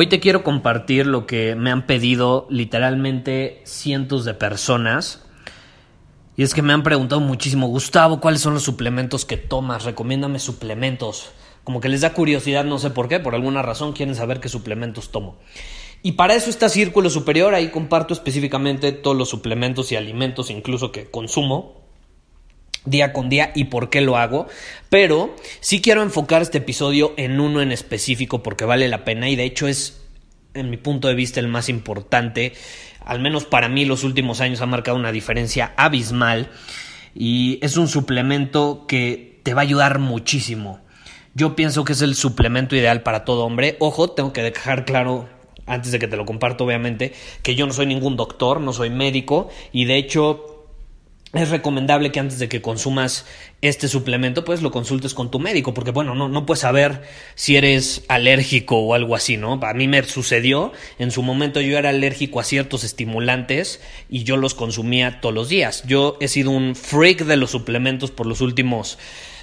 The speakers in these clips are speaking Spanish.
Hoy te quiero compartir lo que me han pedido literalmente cientos de personas. Y es que me han preguntado muchísimo, Gustavo, ¿cuáles son los suplementos que tomas? Recomiéndame suplementos. Como que les da curiosidad, no sé por qué, por alguna razón quieren saber qué suplementos tomo. Y para eso está Círculo Superior, ahí comparto específicamente todos los suplementos y alimentos incluso que consumo día con día y por qué lo hago, pero sí quiero enfocar este episodio en uno en específico porque vale la pena y de hecho es, en mi punto de vista, el más importante, al menos para mí los últimos años ha marcado una diferencia abismal y es un suplemento que te va a ayudar muchísimo. Yo pienso que es el suplemento ideal para todo hombre. Ojo, tengo que dejar claro antes de que te lo comparto obviamente, que yo no soy ningún doctor, no soy médico y de hecho es recomendable que antes de que consumas este suplemento, pues lo consultes con tu médico, porque bueno, no, no puedes saber si eres alérgico o algo así, ¿no? A mí me sucedió, en su momento yo era alérgico a ciertos estimulantes y yo los consumía todos los días. Yo he sido un freak de los suplementos por los últimos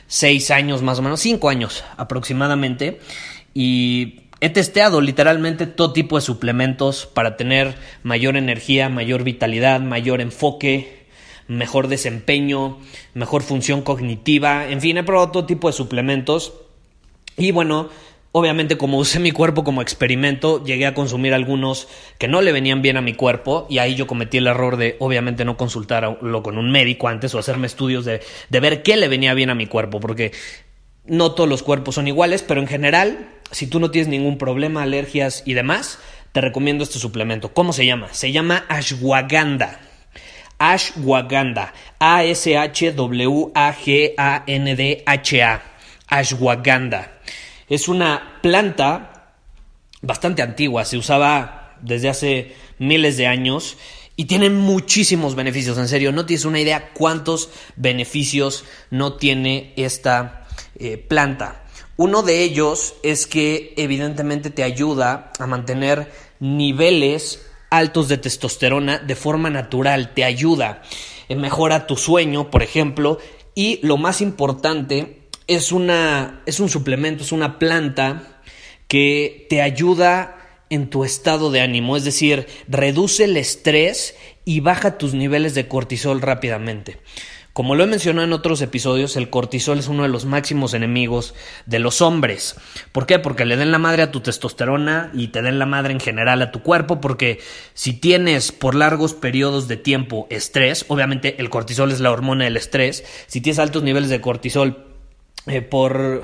seis años, más o menos, cinco años aproximadamente, y He testeado literalmente todo tipo de suplementos para tener mayor energía, mayor vitalidad, mayor enfoque, mejor desempeño, mejor función cognitiva, en fin, he probado todo tipo de suplementos y bueno, obviamente como usé mi cuerpo como experimento, llegué a consumir algunos que no le venían bien a mi cuerpo y ahí yo cometí el error de obviamente no consultarlo con un médico antes o hacerme estudios de, de ver qué le venía bien a mi cuerpo, porque no todos los cuerpos son iguales, pero en general si tú no tienes ningún problema, alergias y demás, te recomiendo este suplemento. ¿Cómo se llama? Se llama ashwagandha. Ashwagandha. A-S-H-W-A-G-A-N-D-H-A. Ashwagandha. Es una planta bastante antigua, se usaba desde hace miles de años y tiene muchísimos beneficios. En serio, no tienes una idea cuántos beneficios no tiene esta eh, planta. Uno de ellos es que evidentemente te ayuda a mantener niveles altos de testosterona de forma natural, te ayuda, eh, mejora tu sueño, por ejemplo, y lo más importante es una es un suplemento, es una planta que te ayuda en tu estado de ánimo, es decir, reduce el estrés y baja tus niveles de cortisol rápidamente. Como lo he mencionado en otros episodios, el cortisol es uno de los máximos enemigos de los hombres. ¿Por qué? Porque le den la madre a tu testosterona y te den la madre en general a tu cuerpo, porque si tienes por largos periodos de tiempo estrés, obviamente el cortisol es la hormona del estrés, si tienes altos niveles de cortisol eh, por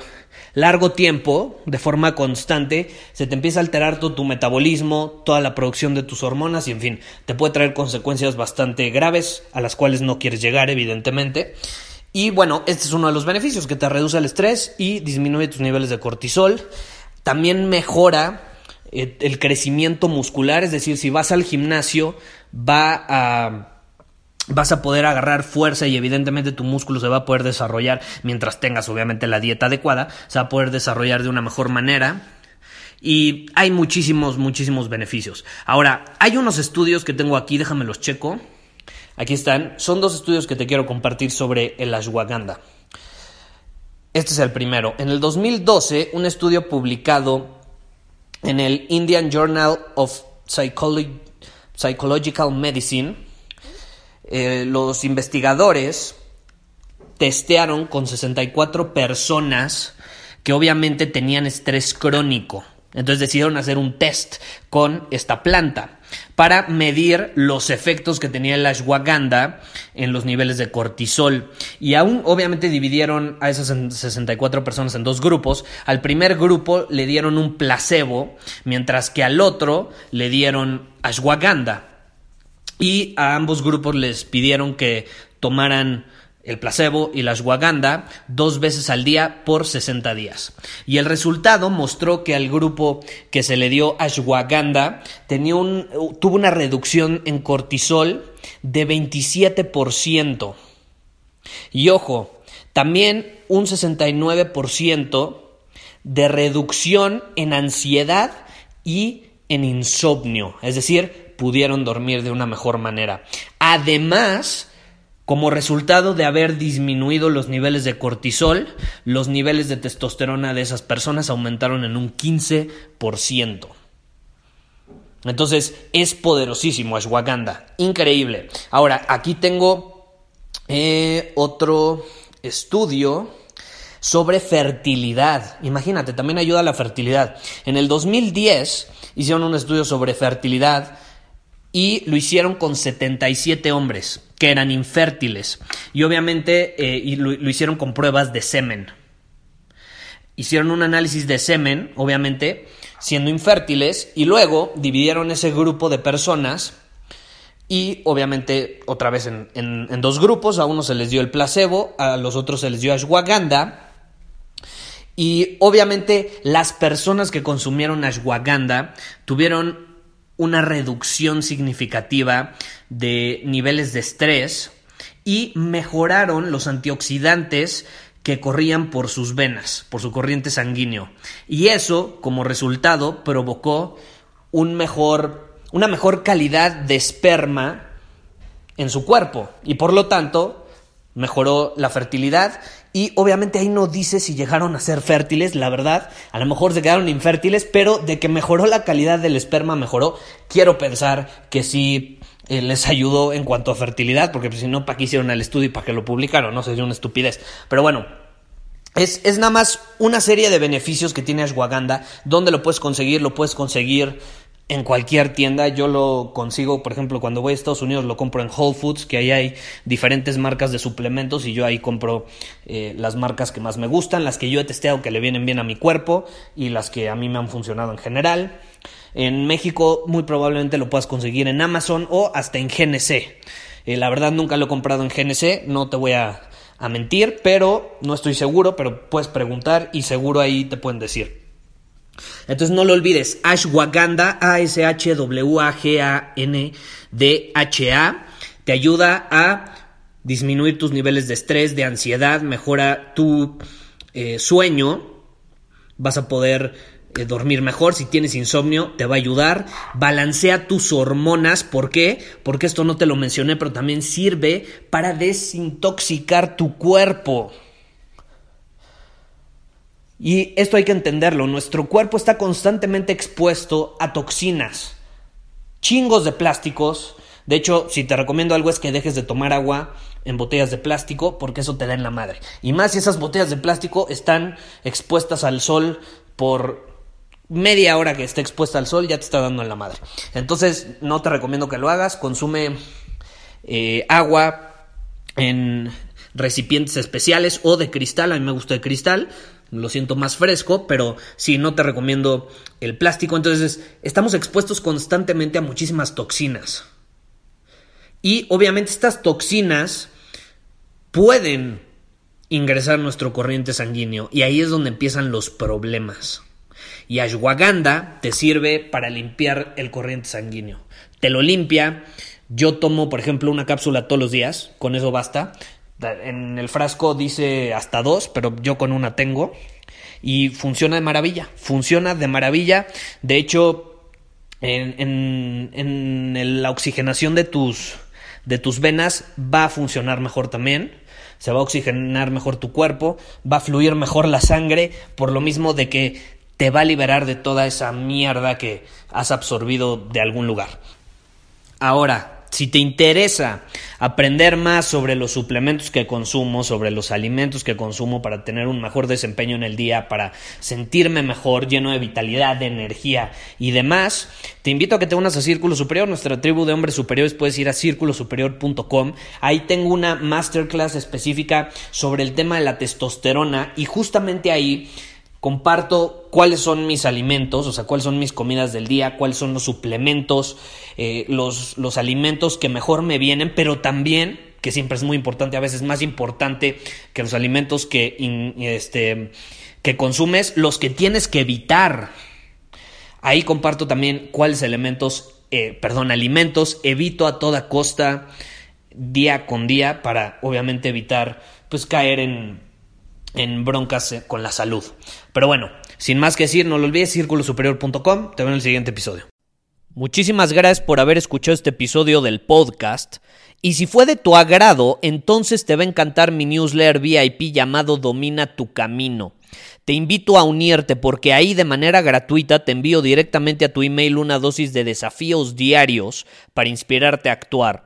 largo tiempo, de forma constante, se te empieza a alterar todo tu metabolismo, toda la producción de tus hormonas y en fin, te puede traer consecuencias bastante graves a las cuales no quieres llegar, evidentemente. Y bueno, este es uno de los beneficios, que te reduce el estrés y disminuye tus niveles de cortisol. También mejora eh, el crecimiento muscular, es decir, si vas al gimnasio, va a vas a poder agarrar fuerza y evidentemente tu músculo se va a poder desarrollar mientras tengas obviamente la dieta adecuada, se va a poder desarrollar de una mejor manera. Y hay muchísimos, muchísimos beneficios. Ahora, hay unos estudios que tengo aquí, déjame los checo. Aquí están. Son dos estudios que te quiero compartir sobre el ashwagandha. Este es el primero. En el 2012, un estudio publicado en el Indian Journal of Psychological Medicine eh, los investigadores testearon con 64 personas que obviamente tenían estrés crónico. Entonces decidieron hacer un test con esta planta para medir los efectos que tenía el ashwagandha en los niveles de cortisol. Y aún obviamente dividieron a esas 64 personas en dos grupos. Al primer grupo le dieron un placebo, mientras que al otro le dieron ashwagandha. Y a ambos grupos les pidieron que tomaran el placebo y la ashwagandha dos veces al día por 60 días. Y el resultado mostró que al grupo que se le dio ashwagandha tenía un, tuvo una reducción en cortisol de 27%. Y ojo, también un 69% de reducción en ansiedad y en insomnio, es decir, pudieron dormir de una mejor manera. Además, como resultado de haber disminuido los niveles de cortisol, los niveles de testosterona de esas personas aumentaron en un 15%. Entonces es poderosísimo ashwagandha, increíble. Ahora, aquí tengo eh, otro estudio sobre fertilidad. Imagínate, también ayuda a la fertilidad. En el 2010 hicieron un estudio sobre fertilidad y lo hicieron con 77 hombres que eran infértiles. Y obviamente eh, lo, hicieron con pruebas de semen. Hicieron un análisis de semen, obviamente, siendo infértiles, y luego dividieron ese grupo de personas y obviamente otra vez en, en, dos grupos, a uno se les dio el placebo, a los otros se les dio ashwagandha. Y obviamente las personas que consumieron ashwagandha tuvieron una reducción significativa de niveles de estrés y mejoraron los antioxidantes que corrían por sus venas, por su corriente sanguíneo. Y eso, como resultado, provocó un mejor, una mejor calidad de esperma en su cuerpo y por lo tanto mejoró la fertilidad y obviamente ahí no dice si llegaron a ser fértiles, la verdad, a lo mejor se quedaron infértiles, pero de que mejoró la calidad del esperma, mejoró, quiero pensar que sí eh, les ayudó en cuanto a fertilidad, porque si no, ¿para qué hicieron el estudio y para qué lo publicaron? No sería una estupidez. Pero bueno, es, es, nada más una serie de beneficios que tiene Ashwagandha. ¿Dónde lo puedes conseguir? Lo puedes conseguir en cualquier tienda. Yo lo consigo, por ejemplo, cuando voy a Estados Unidos lo compro en Whole Foods, que ahí hay diferentes marcas de suplementos y yo ahí compro eh, las marcas que más me gustan, las que yo he testeado que le vienen bien a mi cuerpo y las que a mí me han funcionado en general. En México muy probablemente lo puedas conseguir en Amazon o hasta en GNC. Eh, la verdad nunca lo he comprado en GNC, no te voy a, a mentir, pero no estoy seguro, pero puedes preguntar y seguro ahí te pueden decir. Entonces no lo olvides, ashwagandha, A-S-H-W-A-G-A-N-D-H-A, te ayuda a disminuir tus niveles de estrés, de ansiedad, mejora tu eh, sueño, vas a poder eh, dormir mejor, si tienes insomnio te va a ayudar, balancea tus hormonas, ¿por qué? Porque esto no te lo mencioné, pero también sirve para desintoxicar tu cuerpo. Y esto hay que entenderlo, nuestro cuerpo está constantemente expuesto a toxinas, chingos de plásticos. De hecho, si te recomiendo algo es que dejes de tomar agua en botellas de plástico porque eso te da en la madre. Y más si esas botellas de plástico están expuestas al sol por media hora que esté expuesta al sol ya te está dando en la madre. Entonces no te recomiendo que lo hagas. Consume eh, agua en recipientes especiales o de cristal. A mí me gusta de cristal lo siento más fresco, pero sí, no te recomiendo el plástico. Entonces, estamos expuestos constantemente a muchísimas toxinas. Y obviamente estas toxinas pueden ingresar a nuestro corriente sanguíneo y ahí es donde empiezan los problemas. Y ashwagandha te sirve para limpiar el corriente sanguíneo. Te lo limpia. Yo tomo, por ejemplo, una cápsula todos los días, con eso basta. En el frasco dice hasta dos, pero yo con una tengo. Y funciona de maravilla. Funciona de maravilla. De hecho, en, la oxigenación de tus, de tus venas va a funcionar mejor también. Se va a oxigenar mejor tu cuerpo. Va a fluir mejor la sangre. Por lo mismo de que te va a liberar de toda esa mierda que has absorbido de algún lugar. Ahora, Si te interesa aprender más sobre los suplementos que consumo, sobre los alimentos que consumo para tener un mejor desempeño en el día, para sentirme mejor, lleno de vitalidad, de energía y demás, te invito a que te unas a Círculo Superior, nuestra tribu de hombres superiores, puedes ir a círculosuperior.com. Ahí tengo una masterclass específica sobre el tema de la testosterona y justamente ahí comparto cuáles son mis alimentos, o sea, cuáles son mis comidas del día, cuáles son los suplementos, eh, los, los alimentos que mejor me vienen, pero también, que siempre es muy importante, a veces más importante que los alimentos que, este, que consumes, los que tienes que evitar. Ahí comparto también cuáles elementos, eh, perdón, alimentos evito a toda costa día con día para obviamente evitar pues caer en en broncas eh, con la salud. Pero bueno, sin más que decir, no lo olvides, círculosuperior.com. Te veo en el siguiente episodio. Muchísimas gracias por haber escuchado este episodio del podcast. Y si fue de tu agrado, entonces te va a encantar mi newsletter VIP llamado Domina tu Camino. Te invito a unirte porque ahí de manera gratuita te envío directamente a tu email una dosis de desafíos diarios para inspirarte a actuar.